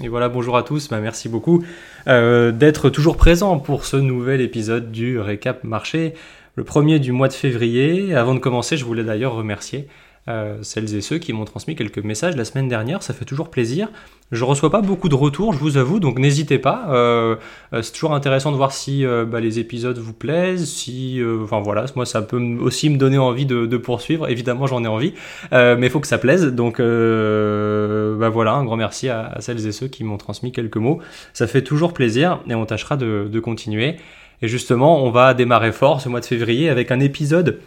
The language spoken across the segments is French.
Et voilà, bonjour à tous, bah, merci beaucoup euh, d'être toujours présent pour ce nouvel épisode du récap marché, le premier du mois de février. Avant de commencer, je voulais d'ailleurs remercier euh, celles et ceux qui m'ont transmis quelques messages la semaine dernière, ça fait toujours plaisir. Je reçois pas beaucoup de retours, je vous avoue, donc n'hésitez pas. Euh, euh, c'est toujours intéressant de voir si bah, les épisodes vous plaisent, si, enfin voilà, moi ça peut aussi me donner envie de, poursuivre. Évidemment, j'en ai envie, mais il faut que ça plaise. Donc bah voilà, un grand merci à, celles et ceux qui m'ont transmis quelques mots. Ça fait toujours plaisir et on tâchera de continuer. Et justement, on va démarrer fort ce mois de février avec un épisode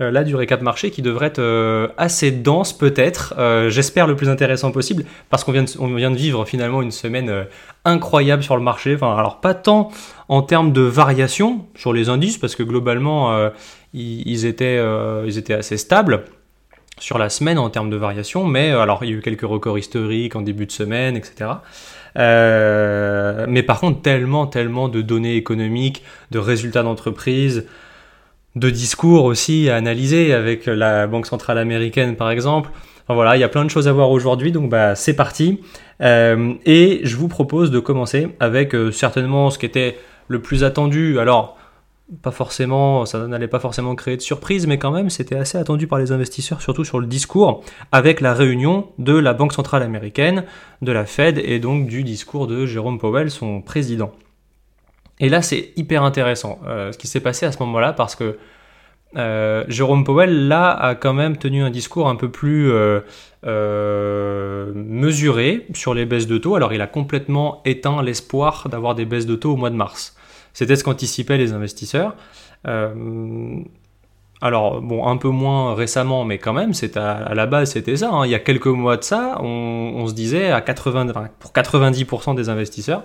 euh, là du récap marché qui devrait être euh, assez dense peut-être, euh, j'espère le plus intéressant possible, parce qu'on vient, de, vivre finalement une semaine incroyable sur le marché. Enfin, alors pas tant en termes de variation sur les indices, parce que globalement ils, étaient, ils étaient assez stables sur la semaine en termes de variation, mais alors il y a eu quelques records historiques en début de semaine, etc. mais par contre, tellement, tellement de données économiques, de résultats d'entreprise, de discours aussi à analyser avec la Banque centrale américaine par exemple. voilà, il y a plein de choses à voir aujourd'hui, donc bah, c'est parti. Euh, et je vous propose de commencer avec euh, certainement ce qui était le plus attendu. Alors, pas forcément, ça n'allait pas forcément créer de surprise, mais quand même, c'était assez attendu par les investisseurs, surtout sur le discours, avec la réunion de la Banque centrale américaine, de la Fed et donc du discours de Jérôme Powell, son président. Et là, c'est hyper intéressant euh, ce qui s'est passé à ce moment-là parce que euh, Jérôme Powell, là, a quand même tenu un discours un peu plus euh, mesuré sur les baisses de taux. Alors, il a complètement éteint l'espoir d'avoir des baisses de taux au mois de mars. C'était ce qu'anticipaient les investisseurs. Alors, bon, un peu moins récemment, mais quand même, c'est à, la base, c'était ça. Hein. Il y a quelques mois de ça, on, se disait, à 80, pour 90% des investisseurs,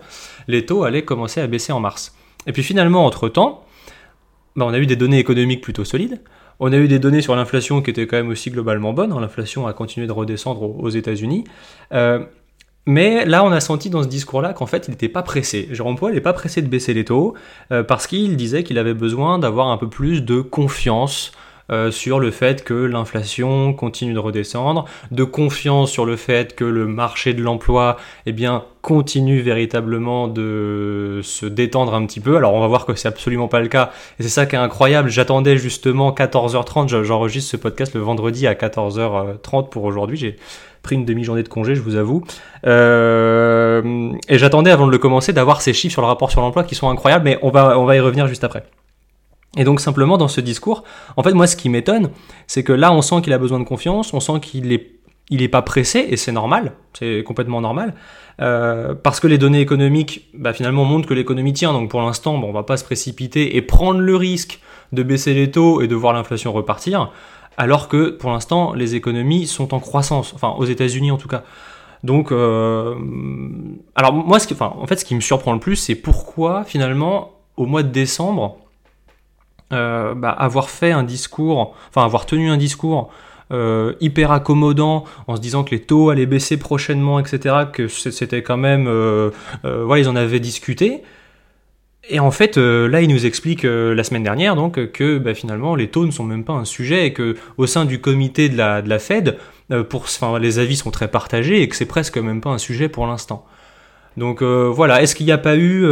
les taux allaient commencer à baisser en mars. Et puis finalement, entre-temps, bah, on a eu des données économiques plutôt solides. On a eu des données sur l'inflation qui étaient quand même aussi globalement bonnes. Hein. L'inflation a continué de redescendre aux, États-Unis. Euh, mais là, on a senti dans ce discours-là qu'en fait, il n'était pas pressé. Jérôme Powell n'est pas pressé de baisser les taux euh, parce qu'il disait qu'il avait besoin d'avoir un peu plus de confiance euh, sur le fait que l'inflation continue de redescendre, de confiance sur le fait que le marché de l'emploi eh bien, continue véritablement de se détendre un petit peu. Alors on va voir que c'est absolument pas le cas. Et c'est ça qui est incroyable. J'attendais justement 14h30. J'enregistre ce podcast le vendredi à 14h30 pour aujourd'hui. J'ai pris une demi-journée de congé, je vous avoue. Euh, et j'attendais avant de le commencer d'avoir ces chiffres sur le rapport sur l'emploi qui sont incroyables, mais on va, on va y revenir juste après. Et donc simplement dans ce discours, en fait moi ce qui m'étonne, c'est que là on sent qu'il a besoin de confiance, on sent qu'il est il est pas pressé et c'est normal, c'est complètement normal, euh, parce que les données économiques bah, finalement montrent que l'économie tient. Donc pour l'instant, bon, on va pas se précipiter et prendre le risque de baisser les taux et de voir l'inflation repartir, alors que pour l'instant les économies sont en croissance, enfin aux États-Unis en tout cas. Donc, euh, alors moi, ce qui, en fait, ce qui me surprend le plus, c'est pourquoi finalement au mois de décembre euh, bah, avoir fait un discours, enfin avoir tenu un discours euh, hyper accommodant en se disant que les taux allaient baisser prochainement, etc., que c'était quand même, voilà, ils en avaient discuté. Et en fait, là, il nous explique la semaine dernière donc que bah, finalement les taux ne sont même pas un sujet et que au sein du comité de la, Fed, pour, les avis sont très partagés et que c'est presque même pas un sujet pour l'instant. Donc voilà, est-ce qu'il n'y a pas eu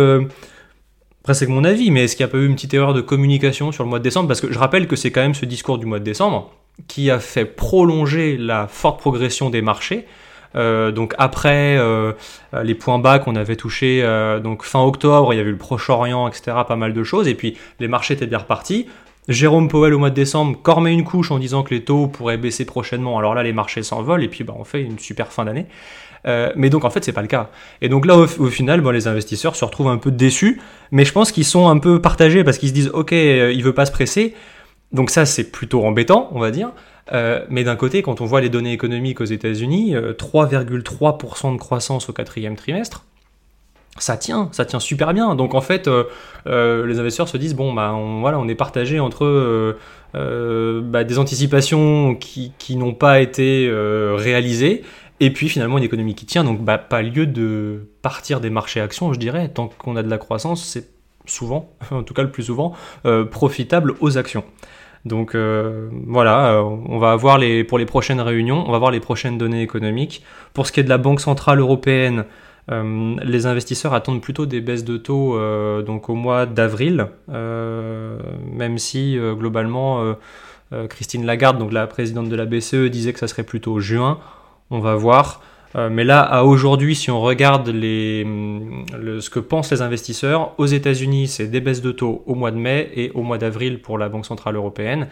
après, c'est mon avis, mais est-ce qu'il n'y a pas eu une petite erreur de communication sur le mois de décembre? Parce que je rappelle que c'est quand même ce discours du mois de décembre qui a fait prolonger la forte progression des marchés. Euh, donc après euh, les points bas qu'on avait touchés euh, donc fin octobre, il y avait eu le Proche-Orient, etc., pas mal de choses, et puis les marchés étaient bien repartis. Jérôme Powell au mois de décembre cormait une couche en disant que les taux pourraient baisser prochainement. Alors là, les marchés s'envolent et puis bah, on fait une super fin d'année. Mais donc en fait, c'est pas le cas. Et donc là, au, final, bon, les investisseurs se retrouvent un peu déçus, mais je pense qu'ils sont un peu partagés parce qu'ils se disent, ok, euh, il veut pas se presser. Donc ça, c'est plutôt embêtant, on va dire. Euh, mais d'un côté, quand on voit les données économiques aux États-Unis, 3,3% de croissance au quatrième trimestre, ça tient, ça tient super bien. Donc en fait, les investisseurs se disent bon bah on, voilà, on est partagé entre bah, des anticipations qui, n'ont pas été réalisées et puis finalement une économie qui tient, donc bah, pas lieu de partir des marchés actions, je dirais. Tant qu'on a de la croissance, c'est souvent, en tout cas le plus souvent, euh, profitable aux actions. Donc euh, voilà, euh, on va avoir les, pour les prochaines réunions, on va voir les prochaines données économiques. Pour ce qui est de la Banque Centrale Européenne, les investisseurs attendent plutôt des baisses de taux donc au mois d'avril, même si globalement Christine Lagarde, donc la présidente de la BCE, disait que ça serait plutôt juin. On va voir. Euh, mais là, à aujourd'hui, si on regarde les, ce que pensent les investisseurs, aux États-Unis, c'est des baisses de taux au mois de mai et au mois d'avril pour la Banque Centrale Européenne.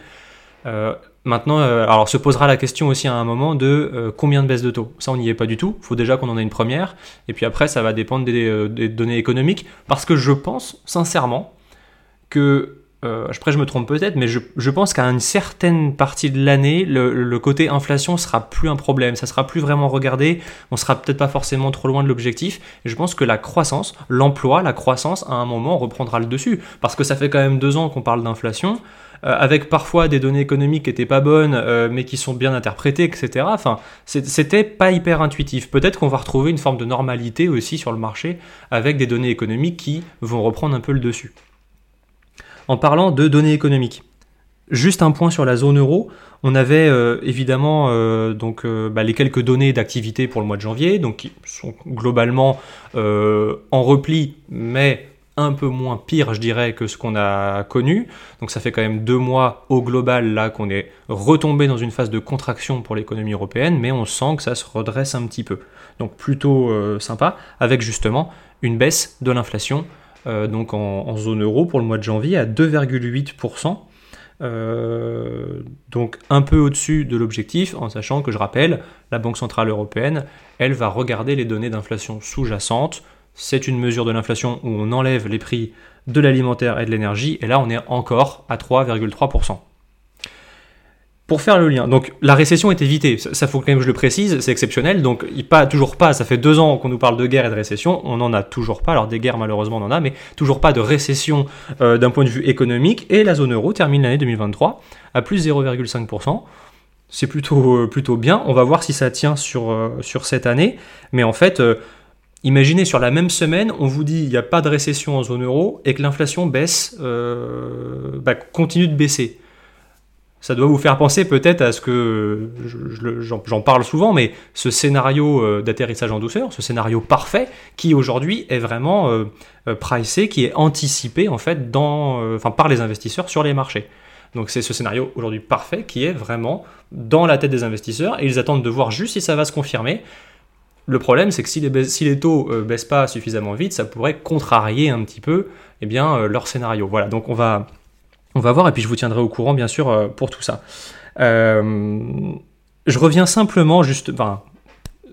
Euh, maintenant, euh, alors se posera la question aussi à un moment de combien de baisses de taux. Ça, on n'y est pas du tout. Il faut déjà qu'on en ait une première. Et puis après, ça va dépendre des données économiques. Parce que je pense, sincèrement, que euh, après je me trompe peut-être, mais je, pense qu'à une certaine partie de l'année, le, côté inflation sera plus un problème, ça sera plus vraiment regardé, on sera peut-être pas forcément trop loin de l'objectif, je pense que la croissance, l'emploi, la croissance, à un moment reprendra le dessus, parce que ça fait quand même deux ans qu'on parle d'inflation, euh, avec parfois des données économiques qui étaient pas bonnes, euh, mais qui sont bien interprétées, etc. Enfin, c'était pas hyper intuitif. Peut-être qu'on va retrouver une forme de normalité aussi sur le marché, avec des données économiques qui vont reprendre un peu le dessus en parlant de données économiques. Juste un point sur la zone euro. On avait euh, évidemment euh, donc euh, bah, les quelques données d'activité pour le mois de janvier, donc qui sont globalement en repli, mais un peu moins pire, je dirais, que ce qu'on a connu. Donc ça fait quand même deux mois au global là qu'on est retombé dans une phase de contraction pour l'économie européenne, mais on sent que ça se redresse un petit peu. Donc plutôt sympa, avec justement une baisse de l'inflation euh, donc en, zone euro pour le mois de janvier à 2,8%. Euh, donc un peu au-dessus de l'objectif, en sachant que je rappelle, la Banque Centrale Européenne, elle va regarder les données d'inflation sous-jacentes. C'est une mesure de l'inflation où on enlève les prix de l'alimentaire et de l'énergie, et là on est encore à 3,3%. Pour faire le lien, donc la récession est évitée, ça, faut quand même que je le précise, c'est exceptionnel, donc il pas toujours pas, ça fait deux ans qu'on nous parle de guerre et de récession, on n'en a toujours pas, alors des guerres malheureusement on en a, mais toujours pas de récession euh, d'un point de vue économique, et la zone euro termine l'année 2023 à plus 0,5%, c'est plutôt, euh, plutôt bien, on va voir si ça tient sur, euh, sur cette année, mais en fait, imaginez sur la même semaine, on vous dit il n'y a pas de récession en zone euro, et que l'inflation baisse, bah, continue de baisser ça doit vous faire penser peut-être à ce que j'en parle souvent, mais ce scénario euh, d'atterrissage en douceur, ce scénario parfait, qui aujourd'hui est vraiment euh, euh, pricé, qui est anticipé en fait par les investisseurs sur les marchés. Donc c'est ce scénario aujourd'hui parfait qui est vraiment dans la tête des investisseurs et ils attendent de voir juste si ça va se confirmer. Le problème, c'est que si les, taux ne baissent pas suffisamment vite, ça pourrait contrarier un petit peu eh bien, leur scénario. Voilà, donc on va, on va voir et puis je vous tiendrai au courant bien sûr euh, pour tout ça. Euh, je reviens simplement juste,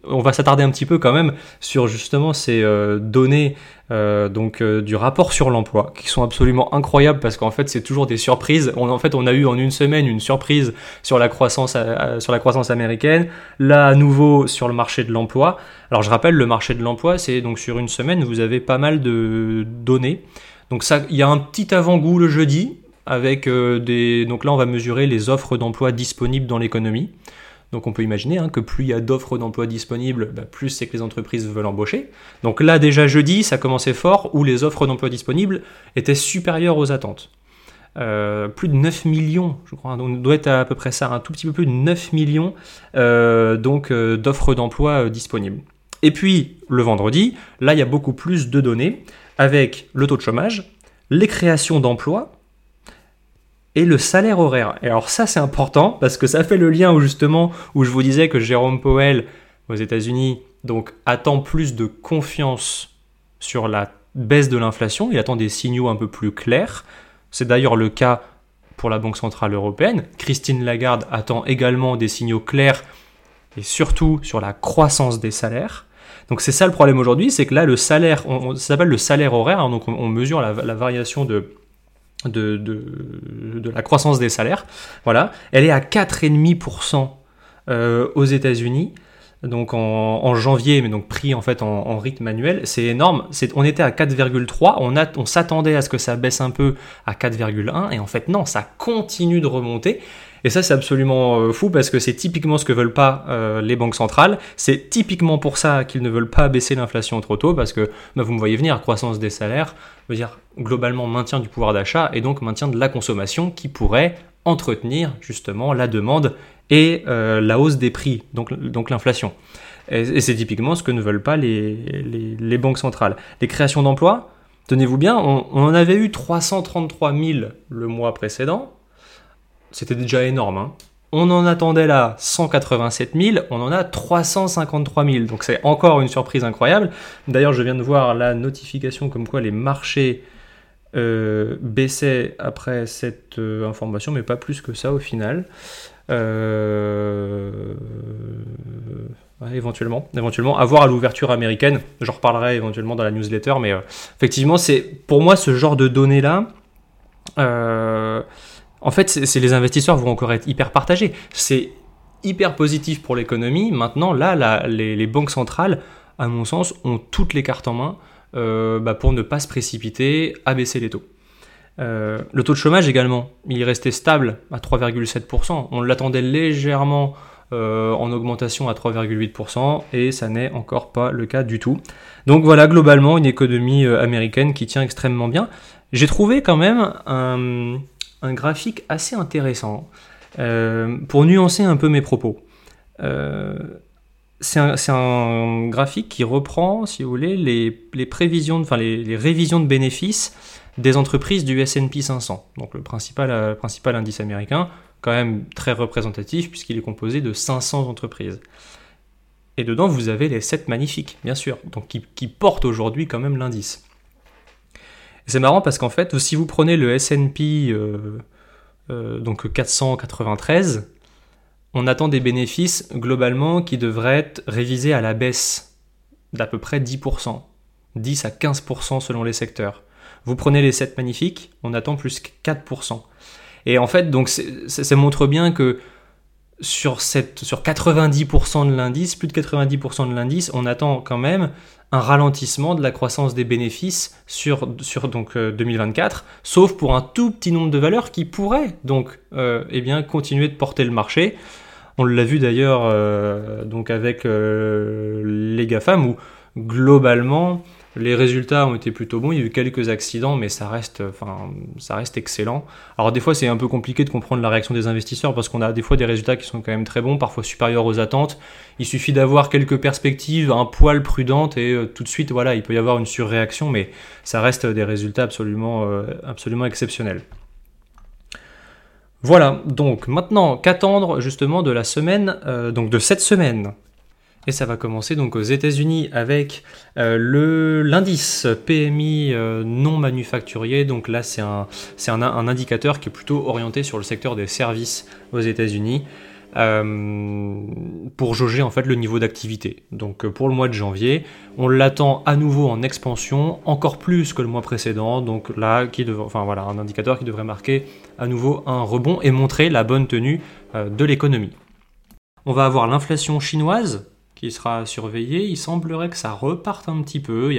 on va s'attarder un petit peu quand même sur justement ces euh, données donc du rapport sur l'emploi qui sont absolument incroyables parce qu'en fait c'est toujours des surprises. en fait on a eu en une semaine une surprise sur la croissance sur la croissance américaine, là à nouveau sur le marché de l'emploi. Alors je rappelle le marché de l'emploi c'est donc sur une semaine vous avez pas mal de données. Donc ça il y a un petit avant-goût le jeudi avec euh, des... Donc là, on va mesurer les offres d'emploi disponibles dans l'économie. Donc on peut imaginer hein, que plus il y a d'offres d'emploi disponibles, bah, plus c'est que les entreprises veulent embaucher. Donc là déjà jeudi, ça commençait fort, où les offres d'emploi disponibles étaient supérieures aux attentes. Euh, plus de 9 millions, je crois, on doit être à peu près ça, un tout petit peu plus de 9 millions euh, donc d'offres d'emploi disponibles. Et puis le vendredi, là il y a beaucoup plus de données avec le taux de chômage, les créations d'emplois, et le salaire horaire. Et alors ça c'est important parce que ça fait le lien où justement où je vous disais que Jérôme Powell aux États-Unis donc attend plus de confiance sur la baisse de l'inflation, il attend des signaux un peu plus clairs. C'est d'ailleurs le cas pour la Banque centrale européenne. Christine Lagarde attend également des signaux clairs et surtout sur la croissance des salaires. Donc c'est ça le problème aujourd'hui, c'est que là le salaire, on, ça s'appelle le salaire horaire, hein, donc on, mesure la variation de, de, de, la croissance des salaires. Voilà, elle est à 4,5% euh, aux États-Unis. Donc en, janvier, mais donc pris en fait en, rythme annuel, c'est énorme. on était à 4,3, on, on s'attendait à ce que ça baisse un peu à 4,1, et en fait non, ça continue de remonter. Et ça, c'est absolument euh, fou parce que c'est typiquement ce que veulent pas euh, les banques centrales. C'est typiquement pour ça qu'ils ne veulent pas baisser l'inflation trop tôt parce que bah, vous me voyez venir, croissance des salaires veut dire globalement maintien du pouvoir d'achat et donc maintien de la consommation qui pourrait entretenir justement la demande et euh, la hausse des prix, donc, donc l'inflation. Et, c'est typiquement ce que ne veulent pas les, les, banques centrales. Les créations d'emplois, tenez-vous bien, on, en avait eu 333 000 le mois précédent. C'était déjà énorme. Hein. On en attendait là 187 000, on en a 353 000. Donc c'est encore une surprise incroyable. D'ailleurs, je viens de voir la notification comme quoi les marchés euh, baissaient après cette euh, information, mais pas plus que ça au final. Euh, éventuellement, éventuellement, à voir à l'ouverture américaine. J'en reparlerai éventuellement dans la newsletter, mais effectivement, c'est pour moi ce genre de données là. En fait, c'est les investisseurs vont encore être hyper partagés. C'est hyper positif pour l'économie. Maintenant, là, les, banques centrales, à mon sens, ont toutes les cartes en main euh, bah, pour ne pas se précipiter à baisser les taux. Euh, le taux de chômage également, il est resté stable à 3,7%. On l'attendait légèrement euh, en augmentation à 3,8% et ça n'est encore pas le cas du tout. Donc voilà, globalement, une économie américaine qui tient extrêmement bien. J'ai trouvé quand même un, graphique assez intéressant euh, pour nuancer un peu mes propos. Euh, c'est un, graphique qui reprend, si vous voulez, les, prévisions, enfin les, révisions de bénéfices des entreprises du S&P 500, donc le principal, euh, principal indice américain, quand même très représentatif puisqu'il est composé de 500 entreprises. Et dedans, vous avez les 7 magnifiques, bien sûr, donc qui portent aujourd'hui quand même l'indice. C'est marrant parce qu'en fait, si vous prenez le S&P euh, euh, donc 493, on attend des bénéfices globalement qui devraient être révisés à la baisse d'à peu près 10%, 10 à 15% selon les secteurs. Vous prenez les 7 magnifiques, on attend plus que 4%. Et en fait, donc ça montre bien que sur, cette, sur 90% de l'indice, plus de 90% de l'indice, on attend quand même un ralentissement de la croissance des bénéfices sur, sur donc, 2024, euh, sauf pour un tout petit nombre de valeurs qui pourraient donc euh, eh bien, continuer de porter le marché. On l'a vu d'ailleurs euh, donc avec les GAFAM où globalement les résultats ont été plutôt bons, il y a eu quelques accidents, mais ça reste, excellent. Alors des fois c'est un peu compliqué de comprendre la réaction des investisseurs parce qu'on a des fois des résultats qui sont quand même très bons, parfois supérieurs aux attentes. Il suffit d'avoir quelques perspectives, un poil prudentes et euh, tout de suite voilà, il peut y avoir une surréaction, mais ça reste des résultats absolument, euh, exceptionnels. Voilà, donc maintenant qu'attendre justement de la semaine, euh, donc de cette semaine? Et ça va commencer donc aux États-Unis avec euh, le l'indice PMI euh, non manufacturier. Donc là, c'est un, indicateur qui est plutôt orienté sur le secteur des services aux États-Unis. Euh, pour jauger en fait le niveau d'activité. Donc pour le mois de janvier, on l'attend à nouveau en expansion, encore plus que le mois précédent. Donc là, qui enfin voilà, un indicateur qui devrait marquer à nouveau un rebond et montrer la bonne tenue de l'économie. On va avoir l'inflation chinoise qui sera surveillé. Il semblerait que ça reparte un petit peu.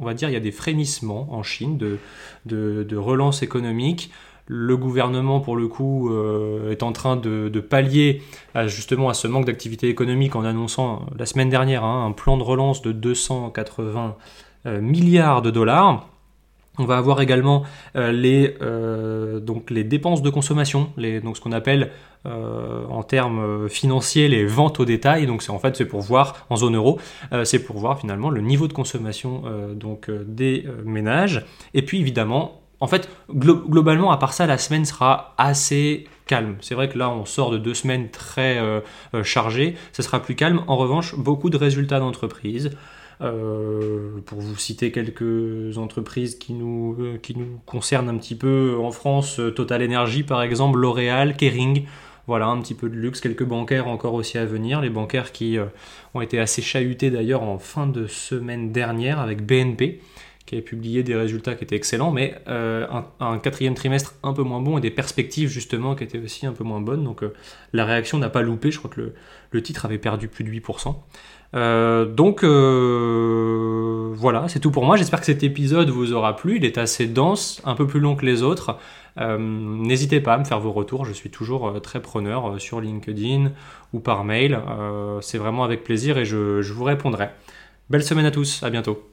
On va dire il y a des frémissements en Chine de, de, relance économique. Le gouvernement, pour le coup, euh, est en train de, pallier justement à ce manque d'activité économique en annonçant la semaine dernière hein, un plan de relance de 280 euh, milliards de dollars. On va avoir également euh, les, donc les dépenses de consommation, donc ce qu'on appelle euh, en termes financiers les ventes au détail. Donc c'est en fait c'est pour voir en zone euro, euh, c'est pour voir finalement le niveau de consommation euh, donc des ménages. Et puis évidemment, en fait globalement à part ça, la semaine sera assez calme. C'est vrai que là on sort de deux semaines très chargées, ce sera plus calme. En revanche, beaucoup de résultats d'entreprise. Pour vous citer quelques entreprises qui nous, nous concernent un petit peu en France, Total Energy par exemple, L'Oréal, Kering, voilà, un petit peu de luxe, quelques bancaires encore aussi à venir. Les bancaires qui euh, ont été assez chahutés d'ailleurs en fin de semaine dernière avec BNP qui avait publié des résultats qui étaient excellents, mais euh, un, quatrième trimestre un peu moins bon et des perspectives justement qui étaient aussi un peu moins bonnes. Donc euh, la réaction n'a pas loupé, je crois que le, titre avait perdu plus de 8%. donc voilà, c'est tout pour moi. J'espère que cet épisode vous aura plu. Il est assez dense, un peu plus long que les autres. Euh, n'hésitez pas à me faire vos retours, je suis toujours euh, très preneur euh, sur LinkedIn ou par mail. C'est vraiment avec plaisir et je vous répondrai. Belle semaine à tous, à bientôt.